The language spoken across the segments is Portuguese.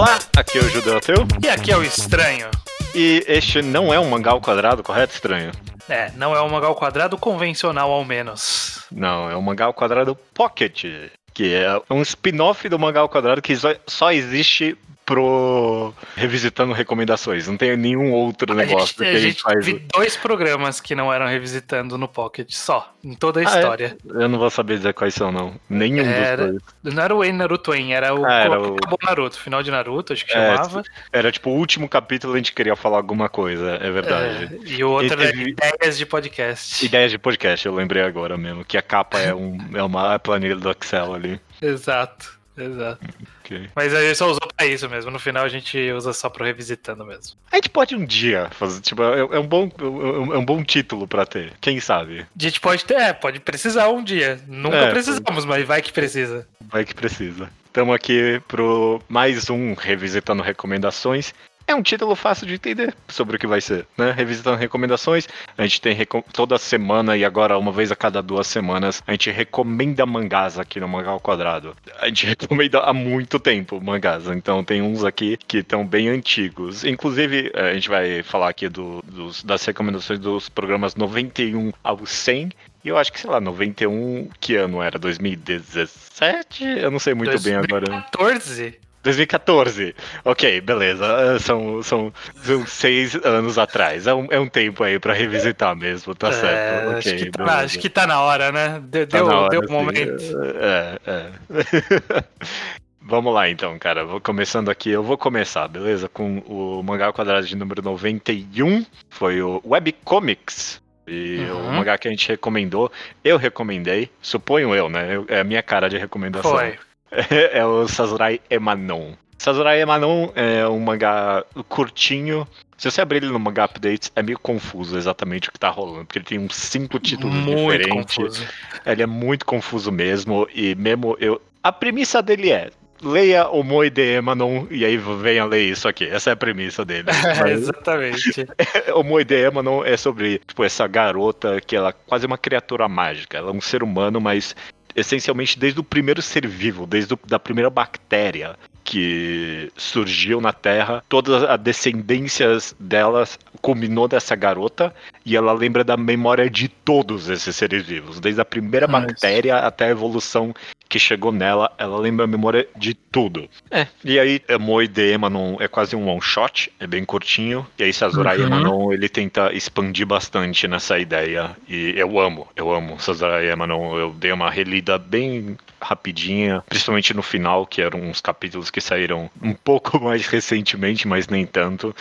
Olá, aqui é o Judeu Ateu. E aqui é o Estranho. E este não é um mangá ao quadrado, correto, Estranho? É, não é um mangá ao quadrado convencional, ao menos. Não, é um mangá ao quadrado Pocket, que é um spin-off do mangá ao quadrado que só existe pro Revisitando Recomendações. Não tem nenhum outro negócio a gente, que a gente, gente faz. Vi dois programas que não eram Revisitando no Pocket, só, em toda a ah, é? história. É? Eu não vou saber dizer quais são, não. Nenhum era, dos dois. Não era o En Naruto En, era o, ah, era o... Acabou Naruto, final de Naruto, acho que é, chamava. Era tipo o último capítulo a gente queria falar alguma coisa, é verdade. É, e o outro e era Ideias de Podcast. Ideias de Podcast, eu lembrei agora mesmo, que a capa é, um, é uma planilha do Excel ali. Exato. Exato. Okay. Mas a gente só usou pra isso mesmo. No final a gente usa só pro revisitando mesmo. A gente pode um dia fazer, tipo, é, é um bom, é um bom título pra ter. Quem sabe? A gente pode ter, é, pode precisar um dia. Nunca é, precisamos, mas vai que precisa. Vai que precisa. Estamos aqui pro mais um Revisitando Recomendações. É um título fácil de entender sobre o que vai ser, né? Revisitando recomendações, a gente tem toda semana e agora uma vez a cada duas semanas a gente recomenda mangás aqui no Mangá ao Quadrado. A gente recomenda há muito tempo mangás, então tem uns aqui que estão bem antigos. Inclusive, eh, a gente vai falar aqui do, dos, das recomendações dos programas 91 ao 100 e eu acho que, sei lá, 91, que ano era? 2017? Eu não sei muito 2014? bem agora. 2014? 2014. Ok, beleza. Ah, são, são, são seis anos atrás. É um, é um tempo aí pra revisitar mesmo, tá é, certo. Okay, acho, que tá, acho, que tá, na hora, né? Deu, tá hora, deu um momento. É, é. Vamos lá então, cara. Vou começando aqui. Eu vou começar, beleza? Com o mangá quadrado de número 91. Foi o Webcomics. E uhum. o mangá que a gente recomendou, eu recomendei, suponho eu, né? É a minha cara de recomendação. Foi. é o Sazurai Emanon. Sazurai Emanon é um mangá curtinho. Se você abrir ele no mangá updates, é meio confuso exatamente o que tá rolando, porque ele tem uns cinco títulos muito diferentes. Confuso. Ele é muito confuso mesmo, e mesmo eu. A premissa dele é. Leia o Moe de Emanon e aí venha ler isso aqui. Essa é a premissa dele. Mas, exatamente. o Moe de Emanon é sobre tipo, essa garota que ela é quase uma criatura mágica. Ela é um ser humano, mas essencialmente desde o primeiro ser vivo, desde a da primeira bactéria que surgiu na Terra, todas as descendências delas culminou dessa garota e ela lembra da memória de todos esses seres vivos, desde a primeira bactéria até a evolução que chegou nela, ela lembra a memória de tudo. É. E aí, Moe de Emanon é quase um one shot, é bem curtinho. E aí, Sazurai uhum. Emanon, ele tenta expandir bastante nessa ideia. E eu amo, eu amo Sazurai Emanon. Eu dei uma relida bem rapidinha, principalmente no final, que eram uns capítulos que saíram um pouco mais recentemente, mas nem tanto.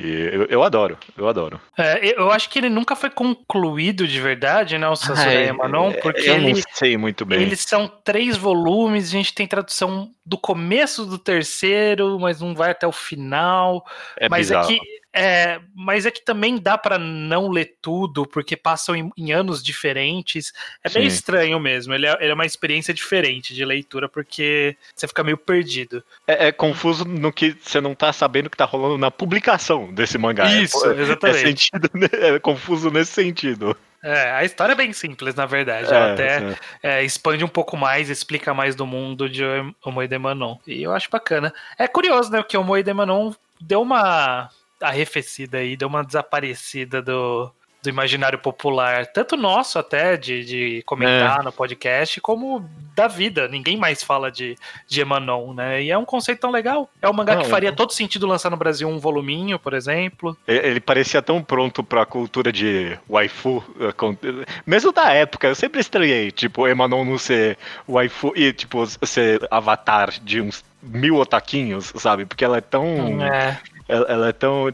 E eu, eu adoro, eu adoro. É, eu acho que ele nunca foi concluído de verdade, né, o Sansui Manon, porque eu ele, não sei muito bem. Eles são três volumes, a gente tem tradução do começo do terceiro, mas não vai até o final. É mas bizarro. aqui é, mas é que também dá para não ler tudo, porque passam em, em anos diferentes. É bem estranho mesmo. Ele é, ele é, uma experiência diferente de leitura, porque você fica meio perdido. É, é confuso no que você não tá sabendo o que tá rolando na publicação desse mangá. É, Isso, exatamente. Sentido, é confuso nesse sentido. É, a história é bem simples, na verdade. Ela até é, expande um pouco mais, explica mais do mundo de Omoide Manon. E eu acho bacana. É curioso, né? Que o Omoide Manon deu uma arrefecida aí, deu uma desaparecida do, do imaginário popular, tanto nosso até, de, de comentar é. no podcast, como da vida. Ninguém mais fala de, de Emanon, né? E é um conceito tão legal. É um mangá Não, que faria todo sentido lançar no Brasil um voluminho, por exemplo. Ele parecia tão pronto pra cultura de waifu, eh, mesmo da época, eu sempre estranhei, tipo, Emanon não ser waifu e, tipo, ser avatar de uns mil otaquinhos, sabe? Porque ela é tão... É ela, ela é tão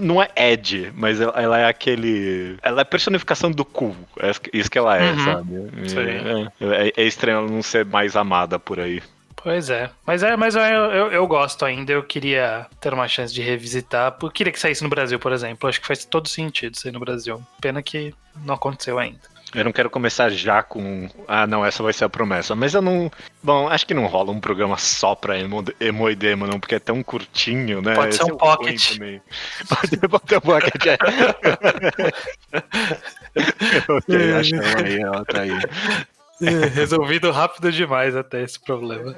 não é Ed, mas ela, ela, é aquele. Ela é personificação do cool. É isso que ela é, uhum. sabe? É, é, é, estranho ela não ser mais amada por aí. Pois é. Mas é, mas eu, eu, eu, gosto ainda. Eu queria ter uma chance de revisitar. Eu queria que saísse no Brasil, por exemplo. Acho que faz todo sentido sair no Brasil. Pena que não aconteceu ainda. Eu não quero começar já com. Ah, não, essa vai ser a promessa. Mas eu não. Bom, acho que não rola um programa só pra emo, emo e demo, não, porque é tão curtinho, né? Pode ser um é pocket. Pode, pode ser um pocket, é. ok, achamos aí, ela tá aí. É, resolvido rápido demais até esse problema.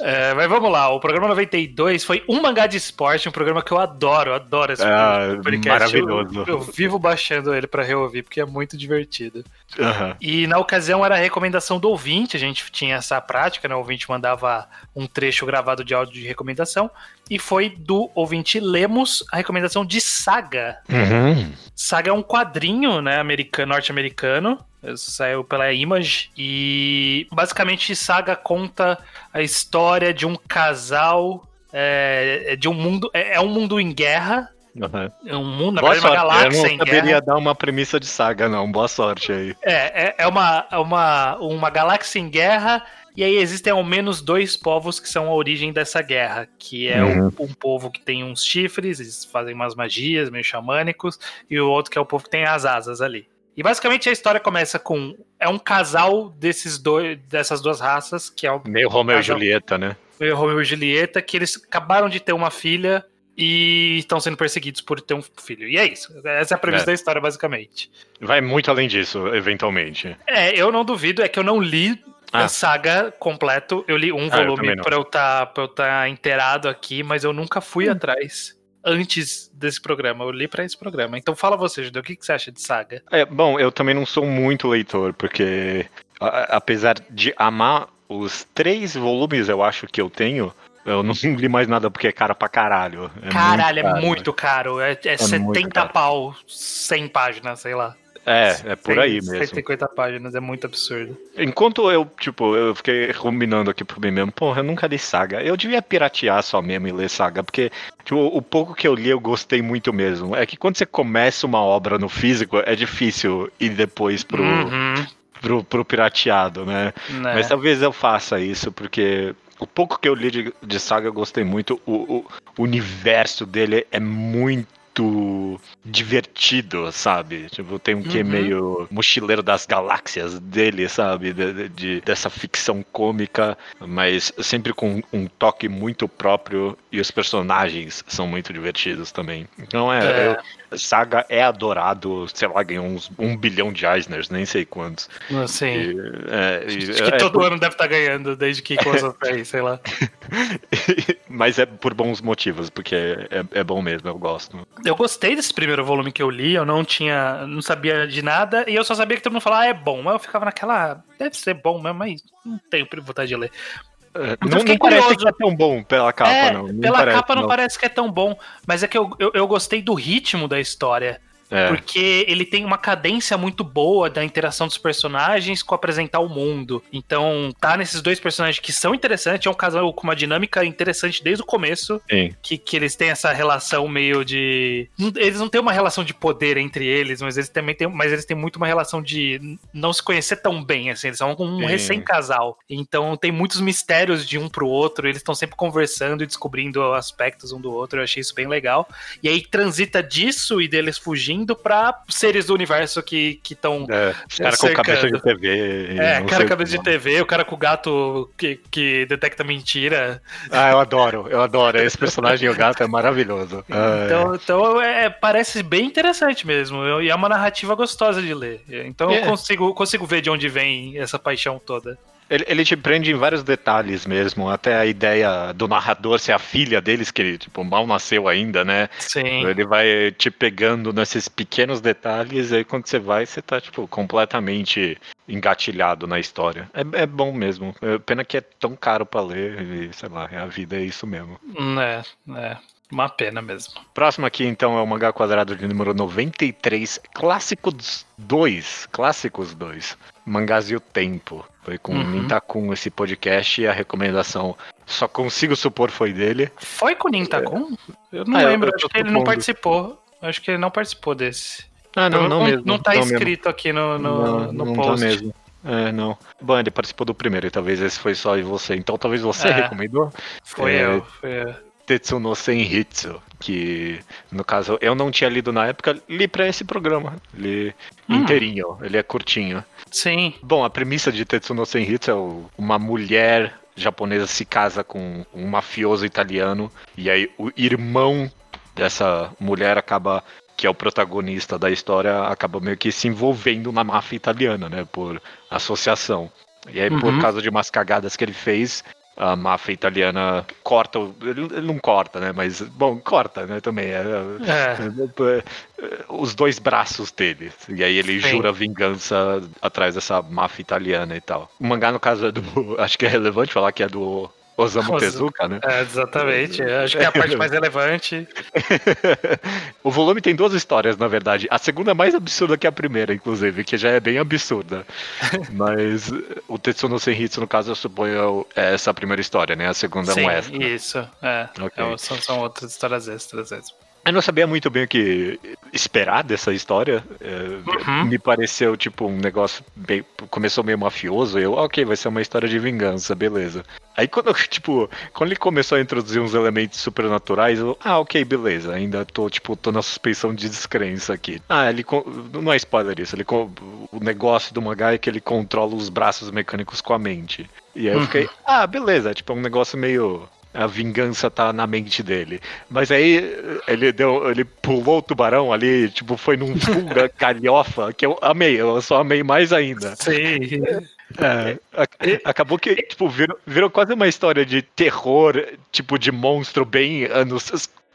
É, mas vamos lá, o programa 92 foi um mangá de esporte, um programa que eu adoro, adoro esse ah, podcast. Maravilhoso. Eu, eu, vivo baixando ele para reouvir, porque é muito divertido. Uhum. E na ocasião era a recomendação do ouvinte, a gente tinha essa prática, né? O ouvinte mandava um trecho gravado de áudio de recomendação, e foi do ouvinte Lemos a recomendação de Saga. Uhum. Saga é um quadrinho, né, americano, norte-americano, saiu pela Image e basicamente Saga conta a história de um casal é, de um mundo é, é um mundo em guerra Uhum. É um mundo, na verdade, uma galáxia Eu não saberia dar uma premissa de saga, não. Boa sorte aí. É, é, é uma, é uma, uma galáxia em guerra e aí existem ao menos dois povos que são a origem dessa guerra, que é uhum. um, um, povo que tem uns chifres, eles fazem umas magias meio xamânicos, e o outro que é o povo que tem as asas ali. E basicamente a história começa com é um casal desses dois dessas duas raças que é o meio Romeu e Julieta, né? Meio Romeu e Julieta que eles acabaram de ter uma filha e estão sendo perseguidos por ter um filho. E é isso. Essa é a premissa é. da história basicamente. Vai muito além disso, eventualmente. É, eu não duvido, é que eu não li ah. a saga completo. Eu li um ah, volume para eu estar tá, tá inteirado aqui, mas eu nunca fui hum. atrás antes desse programa. Eu li para esse programa. Então fala você, Judeu, o que, que você acha de saga? É, bom, eu também não sou muito leitor, porque a, apesar de amar os três volumes, eu acho que eu tenho. Eu não li mais nada porque é caro pra caralho. É caralho, muito é muito caro. É, é, é 70 pau, 100 páginas, sei lá. É, é por aí mesmo. 150 páginas, é muito absurdo. Enquanto eu, tipo, eu fiquei combinando aqui por mim mesmo, porra, eu nunca li saga. Eu devia piratear só mesmo e ler saga, porque tipo, o pouco que eu li eu gostei muito mesmo. É que quando você começa uma obra no físico, é difícil ir depois pro, uhum. pro, pro, pirateado, né? né? Mas talvez eu faça isso, porque o pouco que eu li de, de saga eu gostei muito. O, o universo dele é muito muito divertido, sabe? Tipo, tem um uhum. que meio mochileiro das galáxias dele, sabe? De, de, dessa ficção cômica, mas sempre com um toque muito próprio e os personagens são muito divertidos também. Então é, é. Eu, Saga é adorado, sei lá, ganhou uns um bilhão de Eisners, nem sei quantos. Sim. E, é, e, Acho que é, todo é, ano deve estar tá ganhando, desde que coisa fez, sei lá. Mas é por bons motivos, porque é, é, bom mesmo, eu gosto. Eu gostei desse primeiro volume que eu li, eu não tinha. não sabia de nada, e eu só sabia que todo mundo falava, ah, é bom. Mas eu ficava naquela. Ah, deve ser bom mesmo, mas não tenho vontade de ler. É, não, não parece que é tão bom pela capa, é, não. não. Pela parece, capa não, não, parece que é tão bom, mas é que eu, eu, eu gostei do ritmo da história. É. Porque ele tem uma cadência muito boa da interação dos personagens com apresentar o mundo. Então, tá nesses dois personagens que são interessantes, é um casal com uma dinâmica interessante desde o começo. Sim. Que, que eles têm essa relação meio de. Eles não têm uma relação de poder entre eles, mas eles também têm. Mas eles têm muito uma relação de não se conhecer tão bem, assim. Eles são um recém-casal. Então tem muitos mistérios de um pro outro. Eles estão sempre conversando e descobrindo aspectos um do outro. Eu achei isso bem legal. E aí transita disso e deles fugindo indo pra seres do universo que estão. É, os caras com cabeça de TV. É, cara com cabeça de TV, o cara com o gato que, que detecta mentira. Ah, eu adoro, eu adoro. Esse personagem, o gato, é maravilhoso. Então, então é, parece bem interessante mesmo. E é uma narrativa gostosa de ler. Então é. eu consigo, consigo ver de onde vem essa paixão toda. Ele, ele, te prende em vários detalhes mesmo, até a ideia do narrador ser a filha deles, que ele tipo, mal nasceu ainda, né? Sim. Ele vai te pegando nesses pequenos detalhes, e aí quando você vai, você tá, tipo, completamente engatilhado na história. É, é bom mesmo. É, pena que é tão caro para ler, e sei lá, a vida é isso mesmo. É, é. Uma pena mesmo. Próximo aqui, então, é o mangá quadrado de número 93, Clássicos 2. Clássicos 2. Mangás e o Tempo. Foi com uhum. o Nintakun esse podcast e a recomendação, só consigo supor, foi dele. Foi com o Nintakun? Eu não ah, lembro, eu, acho que ele não participou. Acho que ele não participou desse. Ah, não, não, não mesmo. Não tá não escrito mesmo. aqui no, no, não, no não tá post. Tá mesmo. É, não. Bom, ele participou do primeiro e talvez esse foi só de você. Então talvez você é, recomendou. Foi é, eu, foi eu. Tetsuno Senhitsu, que no caso eu não tinha lido na época, li para esse programa. Li hum. inteirinho, ele é curtinho. Sim. Bom, a premissa de Tetsuno Senhitsu é uma mulher japonesa se casa com um mafioso italiano e aí o irmão dessa mulher acaba que é o protagonista da história, acaba meio que se envolvendo na máfia italiana, né? Por associação. E aí, uhum. por causa de umas cagadas que ele fez, a máfia italiana corta, ele não corta, né? Mas, bom, corta, né? Também. É, é. os dois braços dele. E aí ele Sim. jura vingança atrás dessa máfia italiana e tal. O mangá, no caso, é do. Acho que é relevante falar que é do Osamu Tezuka, né? É, exatamente. Acho que é a parte mais relevante. o volume tem duas histórias, na verdade. A segunda é mais absurda que a primeira, inclusive, que já é bem absurda. Mas o Tetsuno Senhitsu, no caso, eu suponho é essa primeira história, né? A segunda Sim, é um extra. Isso, é. Okay. é são, são outras histórias extras mesmo. Eu não sabia muito bem o que esperar dessa história. É, uhum. Me pareceu, tipo, um negócio bem. Começou meio mafioso. Eu, ok, vai ser uma história de vingança, beleza. Aí quando, tipo, quando ele começou a introduzir uns elementos supernaturais, eu, ah, ok, beleza. Ainda tô, tipo, tô na suspeição de descrença aqui. Ah, ele. Não é spoiler isso. Ele, o negócio do mangá é que ele controla os braços mecânicos com a mente. E aí eu fiquei, uhum. ah, beleza, tipo, é um negócio meio a vingança tá na mente dele. Mas aí ele deu, ele pulou o tubarão ali, tipo, foi num fuga galhofa, que eu amei, eu só amei mais ainda. Sim. É, acabou que, tipo, virou, virou quase uma história de terror, tipo, de monstro bem anos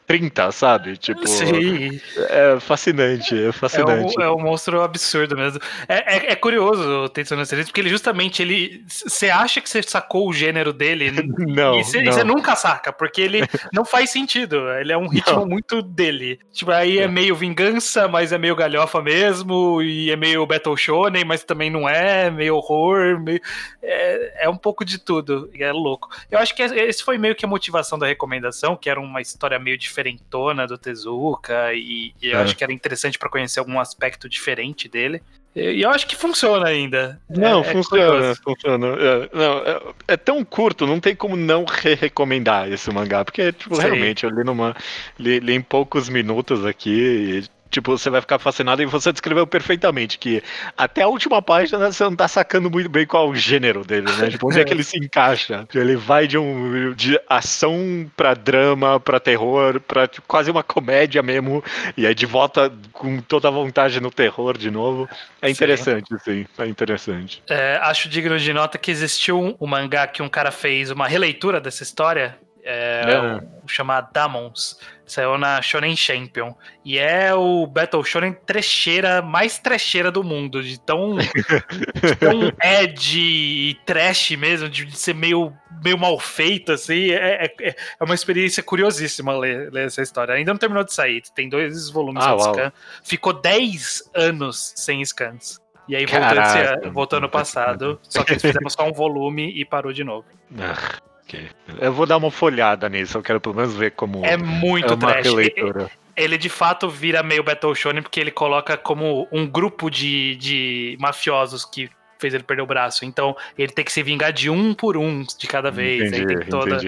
30, sabe? Tipo, Sim. É fascinante, é fascinante. É um, é um monstro absurdo mesmo. É, é, é curioso o Tetsuno Series, porque ele justamente, ele... Você acha que você sacou o gênero dele, não, e você nunca saca, porque ele não faz sentido. Ele é um ritmo não. muito dele. Tipo, aí é. é meio vingança, mas é meio galhofa mesmo, e é meio Battle Shonen, mas também não é, meio horror, meio... É, é um pouco de tudo, e é louco. Eu acho que esse foi meio que a motivação da recomendação, que era uma história meio diferente diferentona do Tezuka e, e eu é. acho que era interessante para conhecer algum aspecto diferente dele. E eu acho que funciona ainda. Não, é, funciona, é funciona. É, não, é, é, tão curto, não tem como não re-recomendar esse mangá, porque, tipo, realmente, eu li, numa, li, li, em poucos minutos aqui e Tipo, você vai ficar fascinado e você descreveu perfeitamente que até a última página você não tá sacando muito bem qual é o gênero dele, né? Tipo, onde é que ele se encaixa? Ele vai de um de ação pra drama, pra terror, pra tipo, quase uma comédia mesmo, e aí de volta com toda a vontade no terror de novo. É interessante, sim, sim é interessante. É, acho digno de nota que existiu um, um mangá que um cara fez uma releitura dessa história, é, é. O, chamado Damons. Saiu na Shonen Champion. E é o Battle Shonen trecheira, mais trecheira do mundo. De tão, de tão edgy e trash mesmo, de ser meio, meio mal feito, assim. É, é, é, é uma experiência curiosíssima ler, ler, essa história. Ainda não terminou de sair. Tem dois volumes ah, de scan. Ficou 10 anos sem scans. E aí voltando, voltando ao passado, só que eles fizeram só um volume e parou de novo. Ah. Eu vou dar uma folhada nisso, eu quero pelo menos ver como. É muito é uma trash. Releitura. Ele, de fato vira meio Battle Shonen porque ele coloca como um grupo de, de mafiosos que fez ele perder o braço. Então ele tem que se vingar de um por um de cada vez. Entendi, Aí tem toda,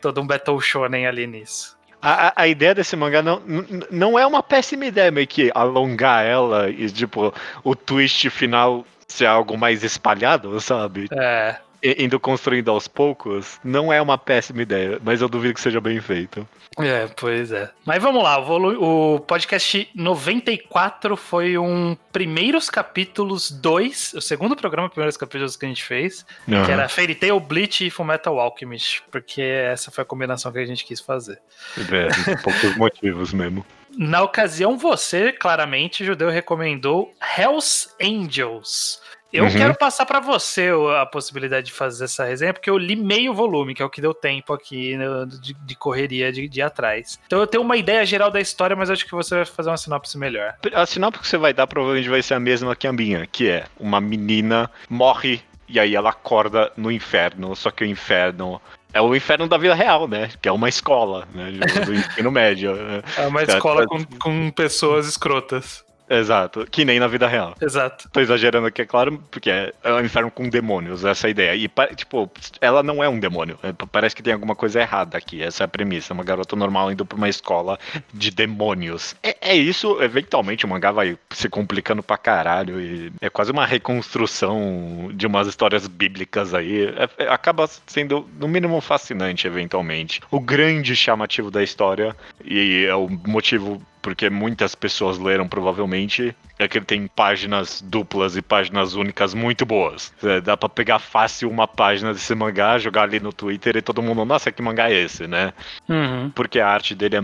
todo um Battle Shonen ali nisso. A, a, ideia desse mangá não, não é uma péssima ideia, meio que alongar ela e, tipo, o twist final ser algo mais espalhado, sabe? É indo construindo aos poucos, não é uma péssima ideia, mas eu duvido que seja bem feito. É, pois é. Mas vamos lá, o podcast 94 foi um primeiros capítulos 2, o segundo programa, primeiros capítulos que a gente fez, uhum. que era Fairy Tail, Bleach e Fullmetal Alchemist, porque essa foi a combinação que a gente quis fazer. É, poucos motivos mesmo. Na ocasião, você, claramente, Judeu, recomendou Hells Angels. Eu uhum. quero passar para você a possibilidade de fazer essa resenha, porque eu li meio volume, que é o que deu tempo aqui né, de, de, correria de, de atrás. Então eu tenho uma ideia geral da história, mas acho que você vai fazer uma sinopse melhor. A sinopse que você vai dar provavelmente vai ser a mesma que a minha, que é uma menina morre e aí ela acorda no inferno, só que o inferno é o inferno da vida real, né? Que é uma escola, né? Do ensino médio. É uma escola com, com pessoas escrotas. Exato, que nem na vida real. Exato. Tô exagerando aqui, é claro, porque é, é um inferno com demônios, essa é ideia. E, tipo, ela não é um demônio. É, parece que tem alguma coisa errada aqui. Essa é a premissa. Uma garota normal indo pra uma escola de demônios. É, é isso, eventualmente o mangá vai se complicando pra caralho. E é quase uma reconstrução de umas histórias bíblicas aí. É, é, acaba sendo, no mínimo, fascinante, eventualmente. O grande chamativo da história, e é o motivo porque muitas pessoas leram provavelmente, é que ele tem páginas duplas e páginas únicas muito boas. É, dá para pegar fácil uma página desse mangá, jogar ali no Twitter e todo mundo, nossa, que mangá é esse, né? Uhum. Porque a arte dele é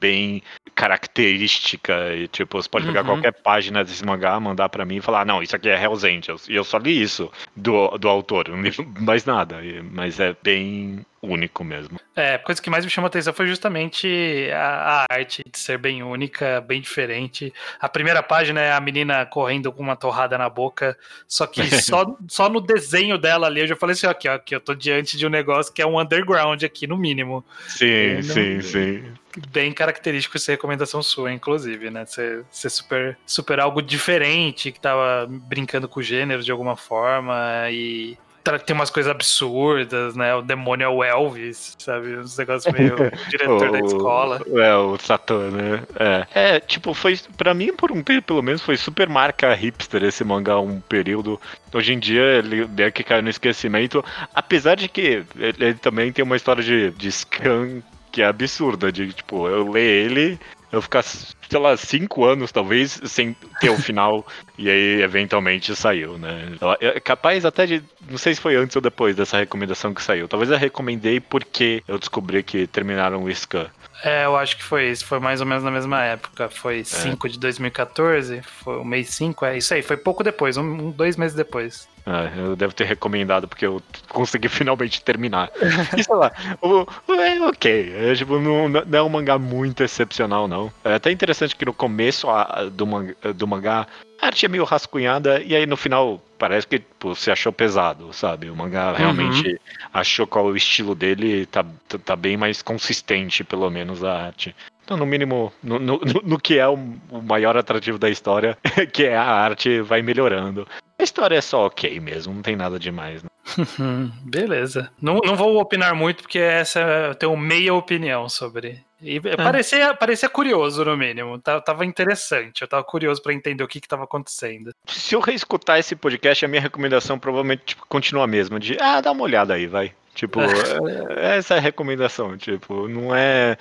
bem característica e tipo, você pode pegar uhum. qualquer página desse mangá, mandar para mim e falar, não, isso aqui é Hells Angels. E eu só li isso do, do autor, não li mais nada, mas é bem único mesmo. É, a coisa que mais me chamou a atenção foi justamente a, a, arte de ser bem única, bem diferente. A primeira página é a menina correndo com uma torrada na boca, só que só, só no desenho dela ali eu já falei assim, aqui, ó, que eu tô diante de um negócio que é um underground aqui, no mínimo. Sim, sim, sim bem característico essa recomendação sua, inclusive, né? Ser, ser super, super algo diferente, que tava brincando com o gênero de alguma forma e tem umas coisas absurdas, né? O demônio é o Elvis, sabe? Uns negócios meio diretor da escola. É, o Satã, né? É. é, tipo, foi. Pra mim, por um tempo, pelo menos, foi super marca hipster esse mangá, um período. Hoje em dia, ele é que caiu no esquecimento. Apesar de que ele, ele também tem uma história de, de scan que é absurda, de tipo, eu ler ele eu ficar, sei lá, cinco anos talvez sem ter o final e aí eventualmente saiu, né? É capaz até de, não sei se foi antes ou depois dessa recomendação que saiu. Talvez eu recomendei porque eu descobri que terminaram o Scan. É, eu acho que foi isso. Foi mais ou menos na mesma época. Foi 5 é. de 2014, foi o mês 5, é isso aí. Foi pouco depois, um, dois meses depois. Ah, eu devo ter recomendado porque eu consegui finalmente terminar. E sei lá, o, é ok. É, tipo, não, não, é um mangá muito excepcional, não. É até interessante que no começo a, do, do mangá a arte é meio rascunhada e aí no final parece que pô, você achou pesado, sabe? O mangá uhum. realmente uhum. achou qual o estilo dele, tá, tá, tá bem mais consistente, pelo menos, a arte. Então, no mínimo, no, no, no que é o, o, maior atrativo da história, que é a arte, vai melhorando. A história é só ok mesmo, não tem nada demais. Né? Beleza. Não, não vou opinar muito, porque essa eu tenho meia opinião sobre. E é. parecia, parecia curioso, no mínimo. Tava interessante. Eu tava curioso para entender o que, que tava acontecendo. Se eu reescutar esse podcast, a minha recomendação provavelmente tipo, continua a mesma. De, ah, dá uma olhada aí, vai. Tipo, é, essa é a recomendação. Tipo, não é,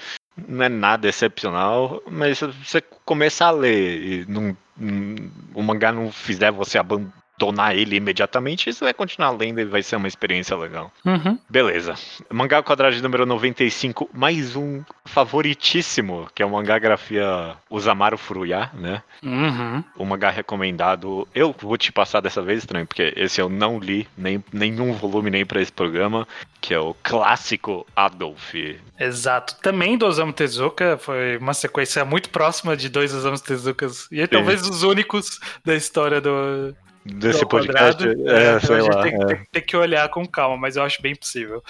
não é nada excepcional, mas se você começar a ler e não, não, o mangá não fizer você abandonar donar ele imediatamente, isso vai continuar lendo e vai ser uma experiência legal. Uhum. Beleza. Mangá quadrado número 95, mais um favoritíssimo, que é o mangá grafia Usamaru Furuya, né? Uhum. O mangá recomendado. Eu vou te passar dessa vez, estranho, porque esse eu não li, nem, nenhum volume nem para esse programa, que é o clássico Adolf. Exato. Também do Osamu Tezuka, foi uma sequência muito próxima de dois Osamu Tezukas, e é talvez os únicos da história do, desse podcast. Quadrado, é, é, sei lá, tem, é. tem, tem, que olhar com calma, mas eu acho bem possível.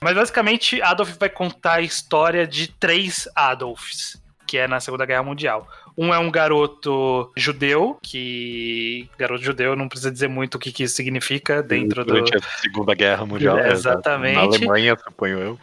Mas basicamente, Adolf vai contar a história de três Adolfs, que é na Segunda Guerra Mundial. Um é um garoto judeu, que. Garoto judeu não precisa dizer muito o que, que isso significa dentro Durante do. a Segunda Guerra Mundial. É, exatamente. Na Alemanha, suponho eu.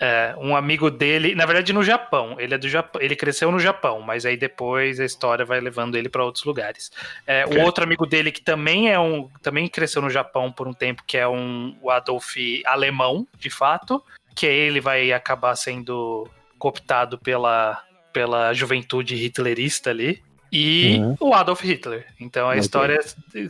É, um amigo dele, na verdade no Japão, ele é do Japão, ele cresceu no Japão, mas aí depois a história vai levando ele para outros lugares. É, okay. Um outro amigo dele que também é um, também cresceu no Japão por um tempo, que é um o Adolf alemão, de fato, que ele vai acabar sendo cooptado pela pela juventude hitlerista ali e uhum. o Adolf Hitler. Então a história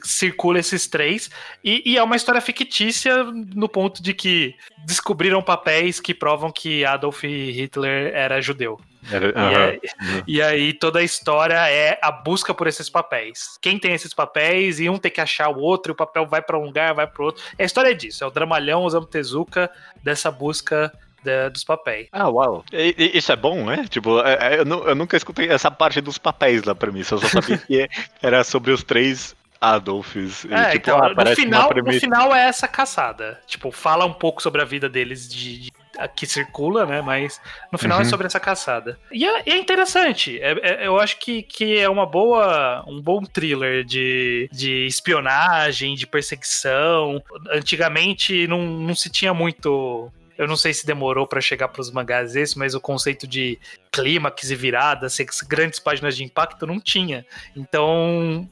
circula esses três e, e, é uma história fictícia no ponto de que descobriram papéis que provam que Adolf Hitler era judeu. Era, e, aí, e, aí, toda a história é a busca por esses papéis. Quem tem esses papéis e um tem que achar o outro, e o papel vai para um lugar, vai para outro. A história é disso, é o dramalhão Osamu Tezuka dessa busca da, dos papéis. Ah, uau. E, e, isso é bom, né? Tipo, é, é, eu, eu, nunca escutei essa parte dos papéis lá pra mim, só sabia que era sobre os três Adolfs. É, tipo, então, ah, no, final, no final é essa caçada. Tipo, fala um pouco sobre a vida deles de, de que circula, né? Mas no final é uhum. é sobre essa caçada. E é, é interessante. É, é, eu acho que, que é uma boa, um bom thriller de, de espionagem, de perseguição. Antigamente não, não se tinha muito eu não sei se demorou para chegar para os mangás esse, mas o conceito de clímax e virada, grandes páginas de impacto, não tinha. Então,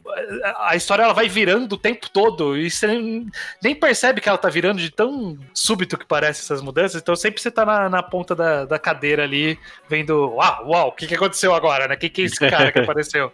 a história ela vai virando o tempo todo e você nem, nem percebe que ela tá virando de tão súbito que parece essas mudanças. Então, sempre você tá na, na ponta da, da cadeira ali, vendo, uau, uau, o que, que aconteceu agora, né? O que, que é esse cara que apareceu?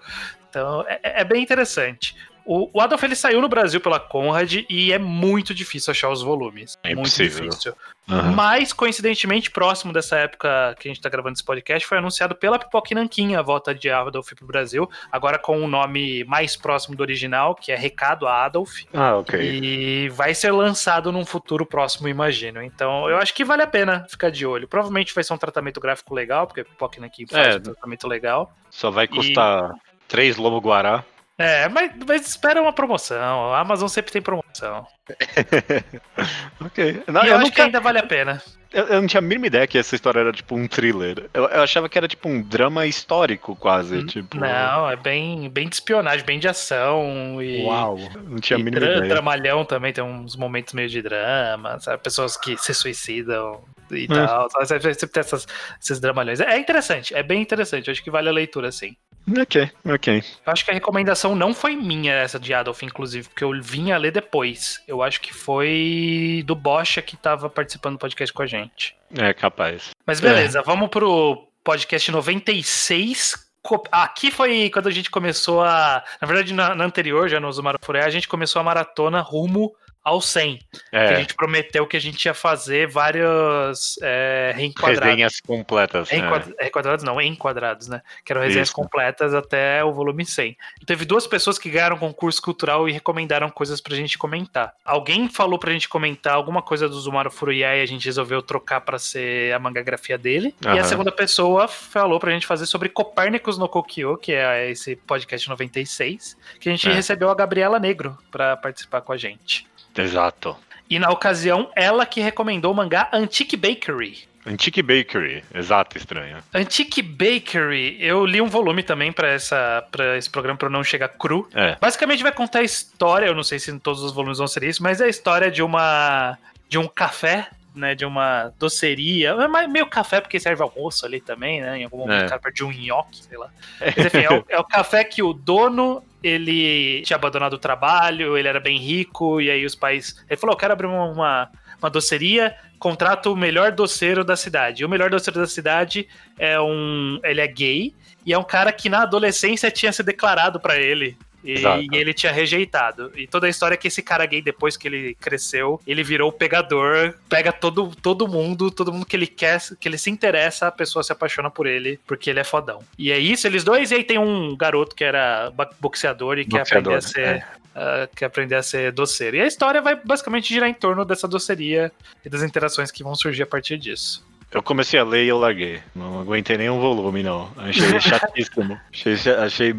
Então, é, é bem interessante. O, o Adolf ele saiu no Brasil pela Conrad e é muito difícil achar os volumes. É muito impossível. difícil. Uhum. Mas, coincidentemente, próximo dessa época que a gente tá gravando esse podcast, foi anunciado pela Pipoca Nanquim a volta de Adolf pro Brasil, agora com um nome mais próximo do original, que é Recado a Adolf. Ah, ok. E vai ser lançado num futuro próximo, imagino. Então, eu acho que vale a pena ficar de olho. Provavelmente vai ser um tratamento gráfico legal, porque a Pipoca Nanquim faz É. um tratamento legal. Só vai custar três lobo guará. É, mas, mas espera uma promoção. A Amazon sempre tem promoção. ok. Não, e eu, eu, acho nunca, que ainda vale a pena. eu, eu não tinha a mínima ideia que essa história era tipo um thriller. Eu, eu achava que era tipo um drama histórico, quase. tipo... Hum, Não, é bem, bem de espionagem, bem de ação e. Uau. Não tinha a mínima dra- ideia. dramalhão também, tem uns momentos meio de drama, sabe? Pessoas que se suicidam e É. tal. sabe? Sempre sempre tem essas, esses dramalhões. É interessante, é bem interessante. Eu acho que vale a leitura, sim. Ok, ok. Eu acho que a recomendação não foi minha, essa de Adolf, inclusive, porque eu vim a ler depois. Eu acho que foi do Bocha que tava participando do podcast com a gente. É capaz. Mas beleza, vamos pro podcast 96. Co- Aqui foi quando a gente começou a. Na verdade, na, na anterior, já no Zumaro Furé, a gente começou a maratona rumo ao 100. Que a É, gente prometeu que a gente ia fazer vários é, reenquadrados. resenhas completas. é. Reenquad- Requadrados não, enquadrados, né? Que eram resenhas Isso. completas até o volume 100. E teve duas pessoas que ganharam concurso cultural e recomendaram coisas pra gente comentar. Alguém falou pra gente comentar alguma coisa do Zumaru Furuya e a gente resolveu trocar pra ser a mangagrafia dele. E a segunda pessoa falou pra gente fazer sobre Copérnicos no Kokyo, que é esse podcast 96, que a gente É. recebeu a Gabriela Negro pra participar com a gente. Exato. E na ocasião, ela que recomendou o mangá Antique Bakery. Antique Bakery. Exato, estranho. Antique Bakery, eu li um volume também pra essa para esse programa para não chegar cru. É. Basicamente vai contar a história, eu não sei se em todos os volumes vão ser isso, mas é a história de uma de um café, né, de uma doceria, é mais- meio café porque serve almoço ali também, né, em algum momento É. o cara perde um nhoque, sei lá. Mas enfim, é o, é o café que o dono ele tinha abandonado o trabalho, ele era bem rico, e aí os pais. Ele falou: Eu quero abrir uma, uma, uma doceria, contrata o melhor doceiro da cidade. E o melhor doceiro da cidade é um. Ele é gay, e é um cara que na adolescência tinha se declarado pra ele. E, Exato. ele tinha rejeitado. E toda a história é que esse cara gay, depois que ele cresceu, ele virou o pegador, pega todo, todo mundo, todo mundo que ele quer, que ele se interessa, a pessoa se apaixona por ele, porque ele é fodão. E é isso, eles dois, e aí tem um garoto que era boxeador e quer aprender Boxeador, a ser. é. ah, quer aprender a ser doceiro. E a história vai basicamente girar em torno dessa doceria e das interações que vão surgir a partir disso. Eu comecei a ler e eu larguei. Não aguentei nenhum volume, não. Achei chatíssimo. achei, achei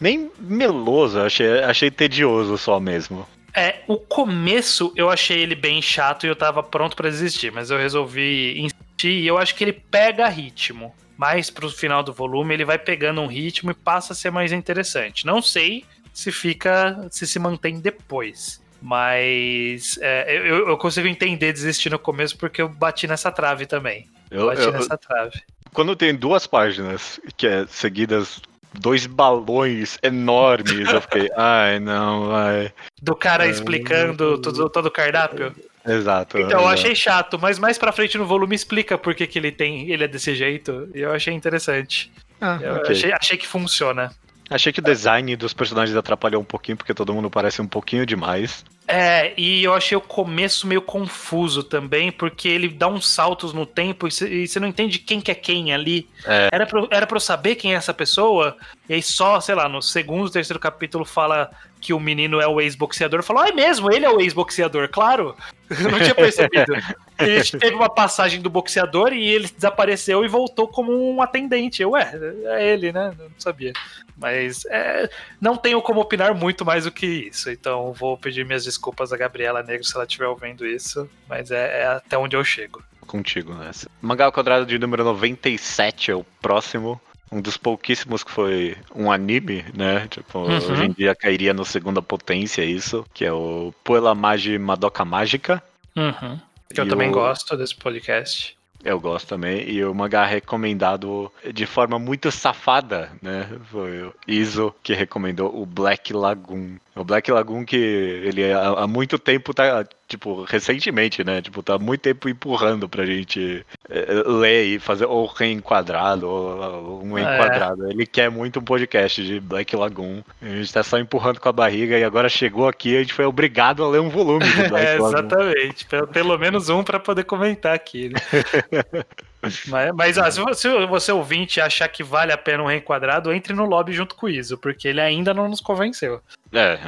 nem meloso, achei, achei tedioso só mesmo. É, o começo eu achei ele bem chato e eu tava pronto pra desistir, mas eu resolvi insistir e eu acho que ele pega ritmo. Mais pro final do volume, ele vai pegando um ritmo e passa a ser mais interessante. Não sei se fica, se se mantém depois. Mas é, eu, eu consigo entender desistir no começo porque eu bati nessa trave também. Eu, Bati eu- nessa trave. quando tem duas páginas que é seguidas dois balões enormes, eu fiquei, ai não, vai. Do cara É. explicando tudo, todo o cardápio. Exato. Então, eu exato. achei chato, mas mais pra frente no volume explica por que, que ele tem. Ele é desse jeito. E eu achei interessante. Ah, Eu ok. achei, achei que funciona. Achei que o design dos personagens atrapalhou um pouquinho, porque todo mundo parece um pouquinho demais. É, e eu achei o começo meio confuso também, porque ele dá uns saltos no tempo e você não entende quem que é quem ali. É. Era, pra, era pra eu saber quem é essa pessoa, e aí só, sei lá, no segundo, terceiro capítulo fala que o menino é o ex-boxeador. Falou, ah, é mesmo, ele é o ex-boxeador, claro. Eu não tinha percebido. E gente teve uma passagem do boxeador e ele desapareceu e voltou como um atendente. Eu, ué, é ele, né? Não sabia. Mas é, não tenho como opinar muito mais do que isso. Então vou pedir minhas desculpas a Gabriela Negro se ela estiver ouvindo isso. Mas é, é até onde eu chego. Contigo nessa. Mangá ao quadrado de número 97 é o próximo. Um dos pouquíssimos que foi um anime, né? Tipo, Uhum. hoje em dia cairia no segunda potência isso, que é o Puella Magi Madoka Mágica. Uhum. Que eu e também o... gosto desse podcast. Eu gosto também. E o mangá recomendado de forma muito safada, né? Foi o Iso que recomendou o Black Lagoon. O Black Lagoon que ele há, muito tempo tá, tipo, recentemente, né? Tipo, tá muito tempo empurrando pra gente é, ler e fazer ou reenquadrado ou um é. enquadrado. Ele quer muito um podcast de Black Lagoon. A gente tá só empurrando com a barriga e agora chegou aqui e a gente foi obrigado a ler um volume de Black é, Lagoon. Exatamente. Pelo, pelo menos um para poder comentar aqui, né? Mas, mas ó, se, você, você ouvinte achar que vale a pena um reenquadrado, entre no lobby junto com o Iso, porque ele ainda não nos convenceu. É,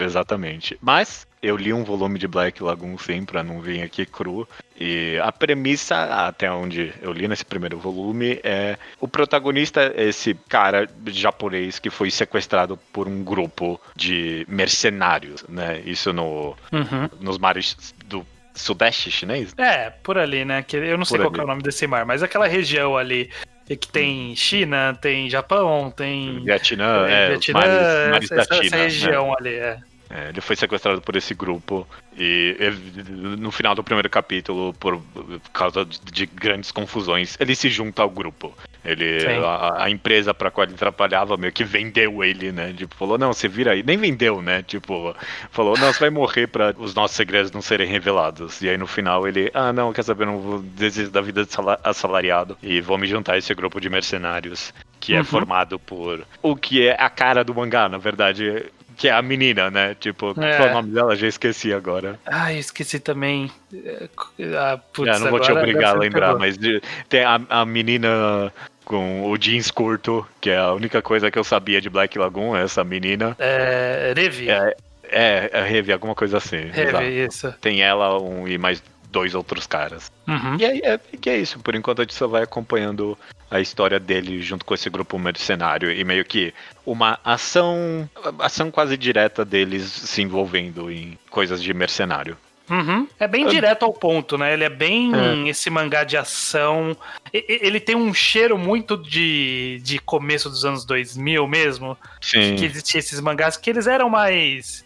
exatamente. Mas eu li um volume de Black Lagoon sim, pra não vir aqui cru. E a premissa, até onde eu li nesse primeiro volume, é o protagonista é esse cara japonês que foi sequestrado por um grupo de mercenários, né? Isso no, uhum. nos mares do sudeste chinês? É, por ali, né? Que eu não sei qual é o nome desse mar, mas aquela região ali que tem China, tem Japão, tem Vietnã, é, Vietnã, mares, mares essa, da China, essa região né? ali, é. É, ele foi sequestrado por esse grupo e ele, no final do primeiro capítulo, por, causa de grandes confusões, ele se junta ao grupo. Ele, a, a, empresa para qual ele trabalhava meio que vendeu ele, né? Tipo, falou, não, você vira aí. Nem vendeu, né? Tipo, falou, não, você vai morrer para os nossos segredos não serem revelados. E aí no final ele, ah, não, quer saber, não vou desistir da vida de assalariado e vou me juntar a esse grupo de mercenários que é uhum. formado por o que é a cara do mangá, na verdade que é a menina, né? Tipo, é. qual é o nome dela? Já esqueci agora. Ah, esqueci também. Ah, putz, é, não vou te obrigar a lembrar, mas tem a, a menina com o jeans curto, que é a única coisa que eu sabia de Black Lagoon, essa menina. É. Revi. É, é, é Revi, alguma coisa assim. Revi, isso. Tem ela um, e mais dois outros caras. Uhum. E aí é, que é isso, por enquanto a gente só vai acompanhando a história dele junto com esse grupo mercenário e meio que uma ação, ação quase direta deles se envolvendo em coisas de mercenário. Uhum. É bem direto ao ponto, né? Ele é bem é. esse mangá de ação. Ele tem um cheiro muito de, de começo dos anos 2000 mesmo. Sim. Que existia esses mangás que eles eram mais.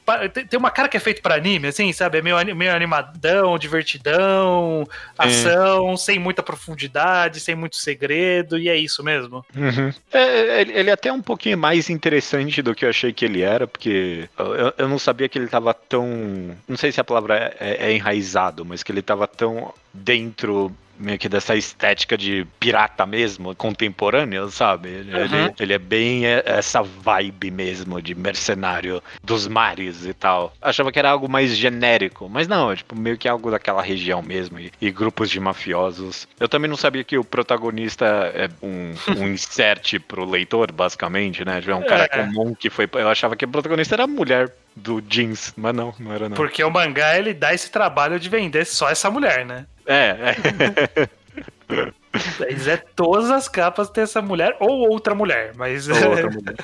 Tem uma cara que é feito para anime, assim, sabe? É meio, meio animadão, divertidão, ação, é. sem muita profundidade, sem muito segredo, e é isso mesmo. Uhum. É, ele é até um pouquinho mais interessante do que eu achei que ele era, porque eu, eu não sabia que ele tava tão. Não sei se a palavra é é, é enraizado, mas que ele estava tão dentro meio que dessa estética de pirata mesmo, contemporânea, sabe? Ele, uhum. ele, ele, é bem essa vibe mesmo de mercenário dos mares e tal. Achava que era algo mais genérico, mas não, é tipo meio que algo daquela região mesmo e, e grupos de mafiosos. Eu também não sabia que o protagonista é um, um insert pro leitor, basicamente, né? Tipo, é um cara é. comum que foi. Eu achava que o protagonista era mulher do jeans, mas não, não era não. Porque o mangá ele dá esse trabalho de vender só essa mulher, né? É, é. Mas é todas as capas tem essa mulher ou outra mulher, mas. Outra mulher.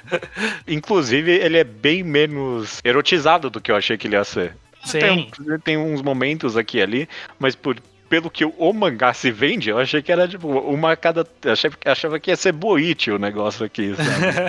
Inclusive, ele é bem menos erotizado do que eu achei que ele ia ser. Sim. Tem, tem uns momentos aqui e ali, mas por, pelo que o mangá se vende, eu achei que era tipo uma cada. Achei, achava que ia ser boite o negócio aqui.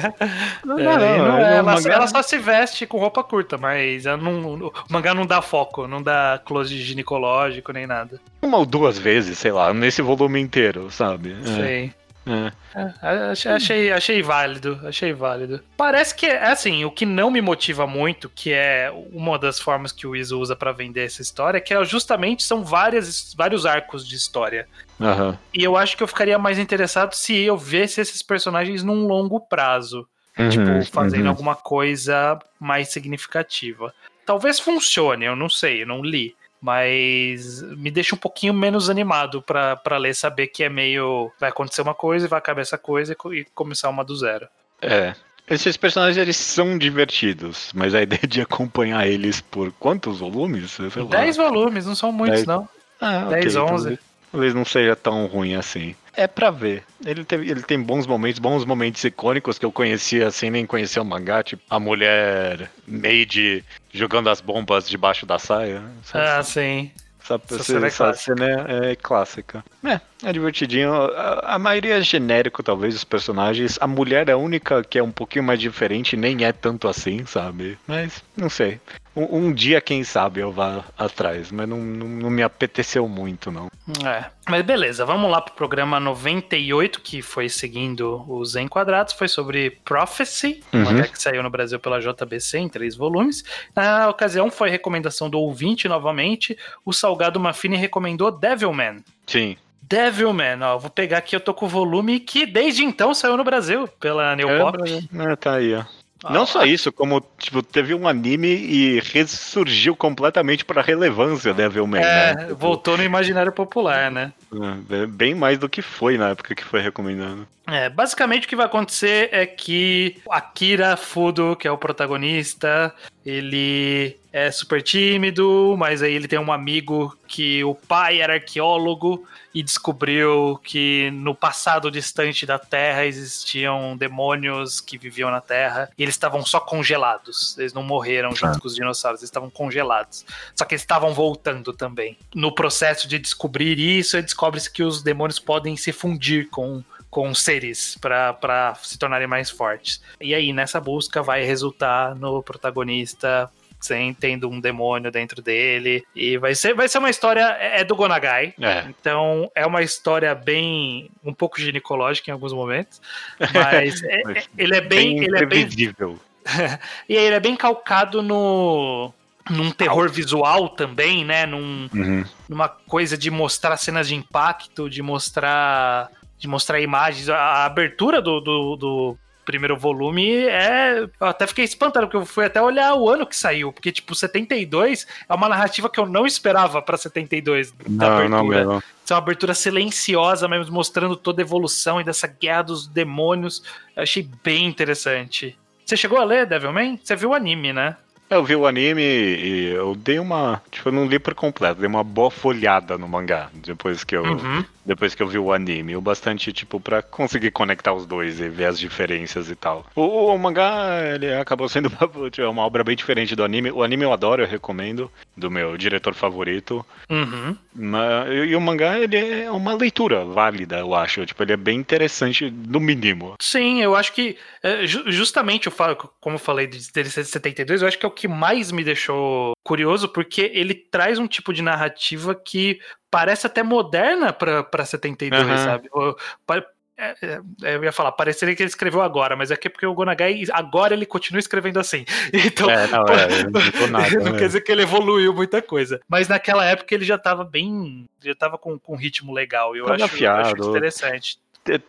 não, é, não, não, é, ela, mangá... ela, só se veste com roupa curta, mas não, o mangá não dá foco, não dá close ginecológico nem nada. Uma ou duas vezes, sei lá, nesse volume inteiro, sabe? Sei. É. É. É, achei, achei válido, achei válido. Parece que, assim, o que não me motiva muito, que é uma das formas que o Iso usa para vender essa história, que é justamente são várias, vários arcos de história. Uhum. E eu acho que eu ficaria mais interessado se eu visse esses personagens num longo prazo. Uhum, tipo, fazendo uhum. alguma coisa mais significativa. Talvez funcione, eu não sei, eu não li mas me deixa um pouquinho menos animado para ler, saber que é meio. Vai acontecer uma coisa e vai acabar essa coisa e começar uma do zero. É. Esses personagens eles são divertidos, mas a ideia de acompanhar eles por quantos volumes? Dez volumes, não são muitos, Dez... não. Ah, Dez, okay, onze. Então talvez não seja tão ruim assim. É pra ver. Ele, teve, ele tem bons momentos, bons momentos icônicos que eu conhecia sem nem conhecer o mangá, tipo a mulher Maid jogando as bombas debaixo da saia. Ah, sim. Essa, essa, cena, é cena é, é, clássica. É, É divertidinho. A, a, maioria é genérico, talvez, os personagens. A mulher é a única que é um pouquinho mais diferente, nem é tanto assim, sabe? Mas, não sei. Um, um dia, quem sabe, eu vá atrás, mas não, não, não, me apeteceu muito, não. É. Mas beleza, vamos lá pro programa 98, que foi seguindo os enquadrados, foi sobre Prophecy, uhum. uma que saiu no Brasil pela JBC em três volumes. Na ocasião, foi recomendação do ouvinte novamente. O Salgado Mafini recomendou Devilman. Sim. Devilman, ó, vou pegar aqui, eu tô com o volume que desde então saiu no Brasil, pela Neopop. É, tá aí, ó. Não só isso, como tipo, teve um anime e ressurgiu completamente para relevância Devilman. É, né? voltou no imaginário popular, né? É, bem mais do que foi na época que foi recomendado. É, basicamente o que vai acontecer é que Akira Fudo, que é o protagonista, ele é super tímido, mas aí ele tem um amigo que o pai era arqueólogo e descobriu que no passado distante da Terra existiam demônios que viviam na Terra e eles estavam só congelados. Eles não morreram junto com os dinossauros, eles estavam congelados. Só que eles estavam voltando também. No processo de descobrir isso, descobre-se que os demônios podem se fundir com com seres para se tornarem mais fortes. E aí, nessa busca, vai resultar no protagonista tendo um demônio dentro dele. E vai ser, vai ser uma história. É, é do Gonagai. É. Então é uma história bem. um pouco ginecológica em alguns momentos. Mas é, é, ele é bem. bem ele é bem. e aí ele é bem calcado no. Num terror visual também, né? Num, uhum. Numa coisa de mostrar cenas de impacto, de mostrar de mostrar imagens. A abertura do, do, do, primeiro volume é. Eu até fiquei espantado, porque eu fui até olhar o ano que saiu, porque, tipo, 72 é uma narrativa que eu não esperava pra 72 da não, abertura. Não mesmo. é uma abertura silenciosa mesmo, mostrando toda a evolução e dessa guerra dos demônios. Eu achei bem interessante. Você chegou a ler Devilman? Você viu o anime, né? Eu vi o anime e eu dei uma. Tipo, eu não li por completo, dei uma boa folhada no mangá depois que eu, uhum. depois que eu vi o anime. O bastante, tipo, pra conseguir conectar os dois e ver as diferenças e tal. O, o mangá, ele acabou sendo uma, tipo, uma, obra bem diferente do anime. O anime eu adoro, eu recomendo, do meu diretor favorito. Uhum. Mas, e o mangá, ele é uma leitura válida, eu acho. Tipo, ele é bem interessante, no mínimo. Sim, eu acho que, é, justamente, eu falo, como eu falei de ser 72, eu acho que é o que mais me deixou curioso, porque ele traz um tipo de narrativa que parece até moderna para 72, uhum. sabe? É, é, é, eu ia falar, pareceria que ele escreveu agora, mas é que é porque o Gonagai agora ele continua escrevendo assim. Então, é, não, é, não, nada, não quer dizer que ele evoluiu muita coisa. Mas naquela época ele já estava bem, já estava com, com um ritmo legal. E eu acho, eu acho interessante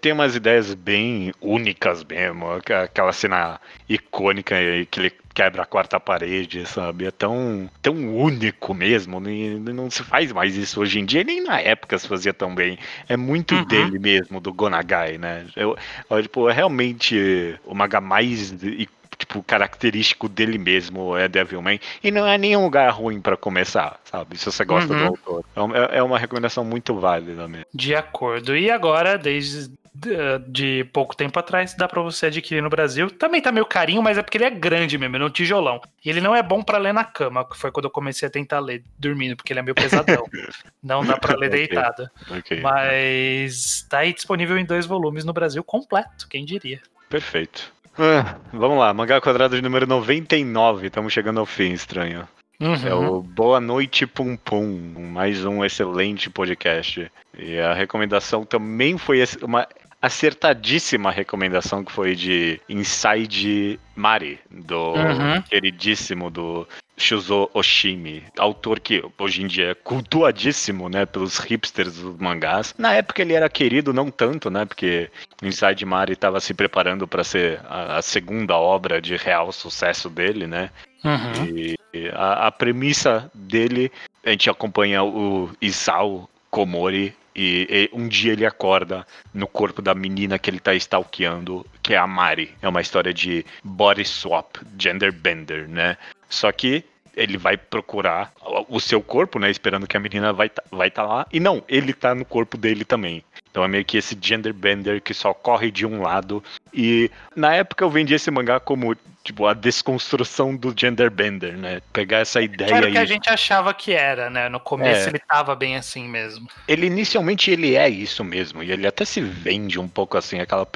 tem umas ideias bem únicas mesmo. Aquela cena icônica que ele quebra a quarta parede, sabe? É tão, tão único mesmo. Não se faz mais isso hoje em dia, nem na época se fazia tão bem. É muito uhum. dele mesmo, do Gonagai, né? Eu, eu, tipo, é realmente o manga mais tipo, característico dele mesmo é Devilman. E não é nenhum lugar ruim para começar, sabe? Se você gosta uhum. do autor. É, é uma recomendação muito válida mesmo. De acordo. E agora, desde de pouco tempo atrás, dá para você adquirir no Brasil. Também tá meio carinho, mas é porque ele é grande mesmo, ele é um tijolão. E ele não é bom para ler na cama, que foi quando eu comecei a tentar ler dormindo, porque ele é meio pesadão. não dá para ler okay. deitado. Okay. Mas tá aí disponível em dois volumes no Brasil completo, quem diria. Perfeito. Ah, vamos lá, mangá quadrado de número 99, estamos chegando ao fim, estranho. Uhum. É o Boa Noite Pum Pum, mais um excelente podcast. E a recomendação também foi uma acertadíssima recomendação que foi de Inside Mari, do uhum. queridíssimo do Shuzo Oshimi, autor que hoje em dia é cultuadíssimo, né, pelos hipsters dos mangás. Na época ele era querido, não tanto, né, porque Inside Mari estava se preparando para ser a, a, segunda obra de real sucesso dele, né. Uhum. E, a, a, premissa dele, a gente acompanha o Isao Komori e, e, um dia ele acorda no corpo da menina que ele tá stalkeando, que é a Mari. É uma história de body swap, gender bender, né? Só que ele vai procurar o seu corpo, né? Esperando que a menina vai tá, vai tá lá. E não, ele tá no corpo dele também. Então é meio que esse gender bender que só corre de um lado. E na época eu vendi esse mangá como tipo, a desconstrução do gender bender, né? Pegar essa ideia Era o aí. que a gente achava que era, né? No começo É. ele tava bem assim mesmo. Ele inicialmente ele é isso mesmo, e ele até se vende um pouco assim, aquela,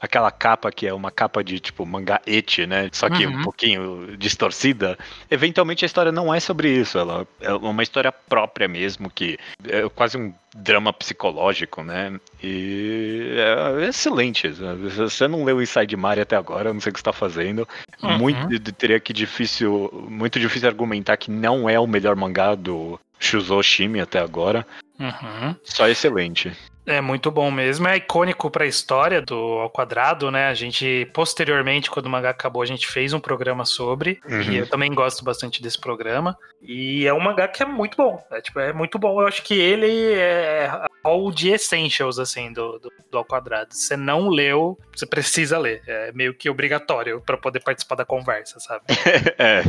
aquela capa que é uma capa de tipo mangá eti, né? Só que Uhum. um pouquinho distorcida. Eventualmente a história não é sobre isso, ela é uma história própria mesmo, que é quase um drama psicológico, né? E é excelente. Se você não leu Inside Mari até agora, eu não sei o que você está fazendo. Uhum. Muito teria que difícil, muito difícil argumentar que não é o melhor mangá do Shuzo Shimi até agora. Uhum. Só excelente. É muito bom mesmo. É icônico pra história do Ao Quadrado, né? A gente, posteriormente, quando o mangá acabou, a gente fez um programa sobre. Uhum. E eu também gosto bastante desse programa. E é um mangá que é muito bom. É, tipo, é muito bom. Eu acho que ele é all de essentials, assim, do, do, do Ao Quadrado. Você não leu, você precisa ler. É meio que obrigatório pra poder participar da conversa, sabe? é,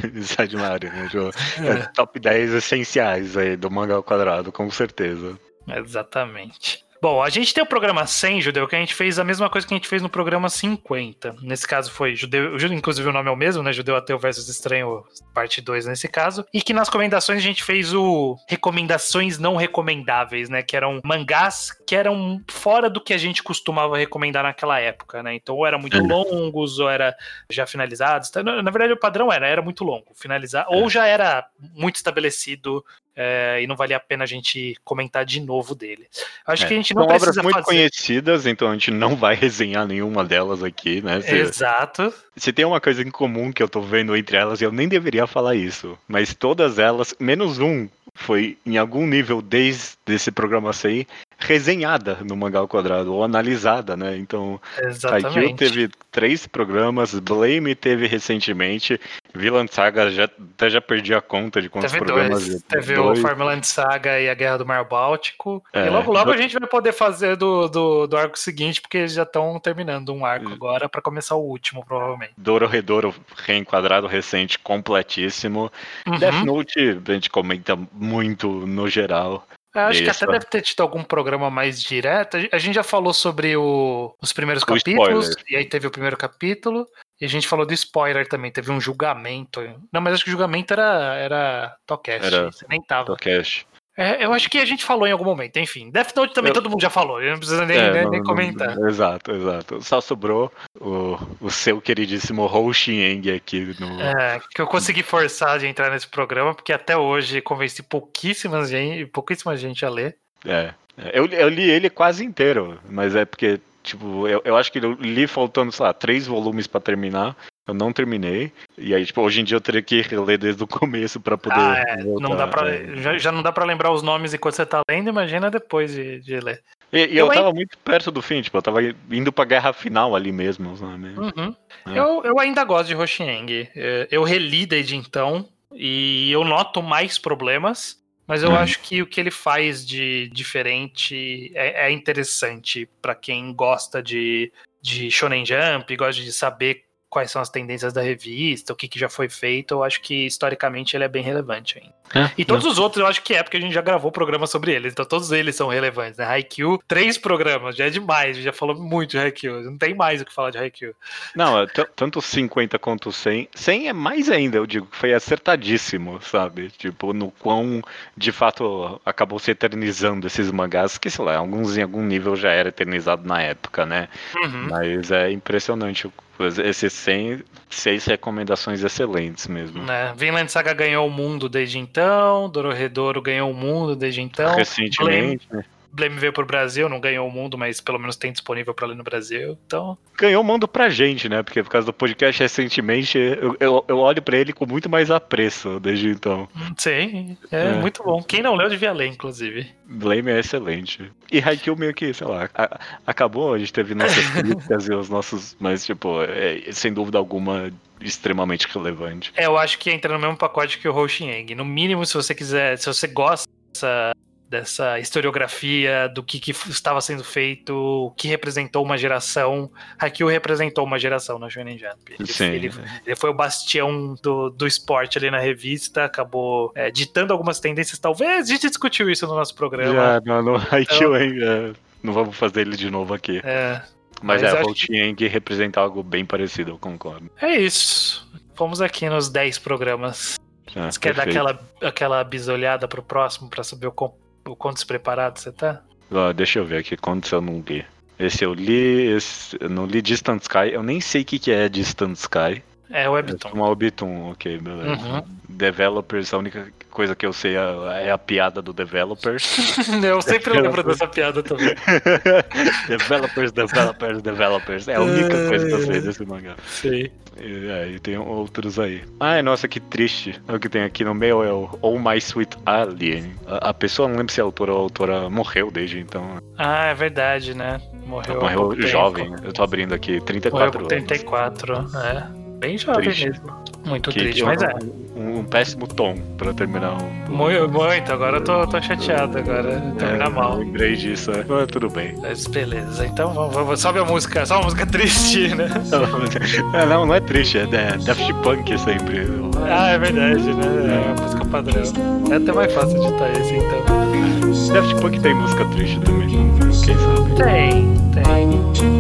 Mario, né? Tipo, é top 10 essenciais aí do mangá ao quadrado, com certeza. Exatamente. Bom, a gente tem o programa 100, Judeu, que a gente fez a mesma coisa que a gente fez no programa 50. Nesse caso foi Judeu, Ju- inclusive o nome é o mesmo, né? Judeu Ateu versus Estranho, parte 2 nesse caso. E que nas recomendações a gente fez o recomendações não recomendáveis, né? Que eram mangás que eram fora do que a gente costumava recomendar naquela época, né? Então, ou eram muito É. longos, ou era já finalizados. Então, Na na verdade, o padrão era, era muito longo, finalizar, ou já era muito estabelecido é, e não valia a pena a gente comentar de novo dele. Acho É, que a gente não São obras muito fazer. conhecidas, então a gente não vai resenhar nenhuma delas aqui, né? Se, Exato. se tem uma coisa em comum que eu tô vendo entre elas, eu nem deveria falar isso, mas todas elas, menos um, foi em algum nível desde esse programa aí, resenhada no Mangá ao Quadrado, ou analisada, né? Então, Haikyuu teve três programas, Blame teve recentemente, Villain Saga já, até já perdi a conta de quantos Teve programas. dois. Teve dois. o Farmland Saga e a Guerra do Mar Báltico. É, e logo, logo a gente vai poder fazer do, do, do arco seguinte, porque eles já estão terminando um arco agora para começar o último, provavelmente. Doro Redouro reenquadrado recente, completíssimo. Uhum. Death Note, a gente comenta muito no geral. Eu acho que Isso. até deve ter tido algum programa mais direto. A gente já falou sobre o- os primeiros O capítulos, spoiler. e aí teve o primeiro capítulo, e a gente falou do spoiler também, teve um julgamento. Não, mas acho que o julgamento era, era Tocast, Era você nem tava. Podcast. É, eu acho que a gente falou em algum momento, enfim. Death Note também Eu- todo mundo já falou, não precisa nem, É, nem- não- nem não- comentar. exato, exato. Só sobrou o, o seu queridíssimo Hou Xieng aqui no. É, que eu consegui forçar de entrar nesse programa, porque até hoje convenci pouquíssimas gente, pouquíssima gente a ler. É. Eu, eu li ele quase inteiro, mas é porque, tipo, eu, eu acho que eu li faltando, sei lá, três volumes pra terminar. Eu não terminei. E aí, tipo, hoje em dia eu teria que reler desde o começo pra poder. Ah, é, voltar, não dá pra, é. já, já não dá pra lembrar os nomes enquanto você tá lendo, imagina depois de, de ler. E, e eu, Eu tava muito perto do fim, tipo, eu tava indo pra guerra final ali mesmo, sabe? Uhum. É. Eu, eu ainda gosto de Hoshieng. É, Eu reli desde então e eu noto mais problemas, mas eu Uhum. acho que o que ele faz de diferente é, é interessante pra quem gosta de, de Shonen Jump, gosta de saber quais são as tendências da revista, o que, que já foi feito. Eu acho que historicamente ele é bem relevante ainda. É, E todos os outros eu acho que é, porque a gente já gravou programa sobre eles, então todos eles são relevantes, né? Haikyuu, três programas, já é demais, a gente já falou muito de Haikyuu, não tem mais o que falar de Haikyuu. Não, é tanto 50 quanto 100. 100 é mais ainda, eu digo, que foi acertadíssimo, sabe? Tipo, no quão de fato acabou se eternizando esses mangás, que sei lá, alguns em algum nível já era eternizado na época, né? Uhum. Mas é impressionante. o- Esses 100, seis recomendações excelentes mesmo. Né? Vinland Saga ganhou o mundo desde então, Dororedoro ganhou o mundo desde então. Recentemente, né? Blame veio pro Brasil, não ganhou o mundo, mas pelo menos tem disponível pra ler no Brasil. Então, ganhou o mando pra gente, né? Porque por causa do podcast recentemente, eu, eu, eu olho pra ele com muito mais apreço desde então. hum, sim, é, É. muito bom. Quem não leu devia ler, inclusive. Blame é excelente. E Haikyuu meio que, sei lá, a- acabou, a gente teve nossas críticas e os nossos, mas tipo, é, sem dúvida alguma, extremamente relevante. É, eu acho que entra no mesmo pacote que o Hoshieng. No mínimo, se você quiser, se você gosta dessa, dessa historiografia, do que, que estava sendo feito, o que representou uma geração, Haikyuu representou uma geração na Shonen Jump. Ele, Sim. ele, ele foi o bastião do, do esporte ali na revista, acabou é, ditando algumas tendências, talvez, a gente discutiu isso no nosso programa. Já, no, no Haikyuu, hein, é, não vamos fazer ele de novo aqui. É, Mas, Mas é, Volt Yang representa algo bem parecido, eu concordo. É isso. Fomos aqui nos 10 programas. Ah, você quer dar aquela, aquela bisolhada pro próximo pra saber o, o quão despreparado você tá? Deixa eu ver aqui quantos eu não li. Esse eu li, esse, eu não li Distant Sky, eu nem sei o que, que é Distant Sky. É o Webtoon. É uma Webtoon, ok, beleza. Uhum. Developers, a única coisa que eu sei é, é a piada do Developers. eu sempre lembro dessa piada também. developers, Developers, Developers. É a única coisa que eu sei desse mangá. Sim. E, é, e tem outros aí. Ai, nossa, que triste. O que tem aqui no meio é o Oh My Sweet Alien. A, a pessoa, não lembro se a autora ou a autora morreu desde então. Ah, é verdade, né? Morreu, morreu jovem. Eu tô abrindo aqui, 34 morreu 34, anos. 34, é. Bem jovem triste. mesmo. Muito que, triste, mas é. Um, um, péssimo tom pra terminar um. Muito, muito. agora eu tô, tô chateado agora. Terminar é, mal. Lembrei disso, é. Mas tudo bem. Mas beleza, então vamos, vamos, sobe a música, só uma música triste, né? não, não é triste, é, é Daft Punk sempre. Ah, é verdade, né? É a música padrão. É até mais fácil de estar esse então. Daft Punk tem música triste também, quem sabe? Tem, tem.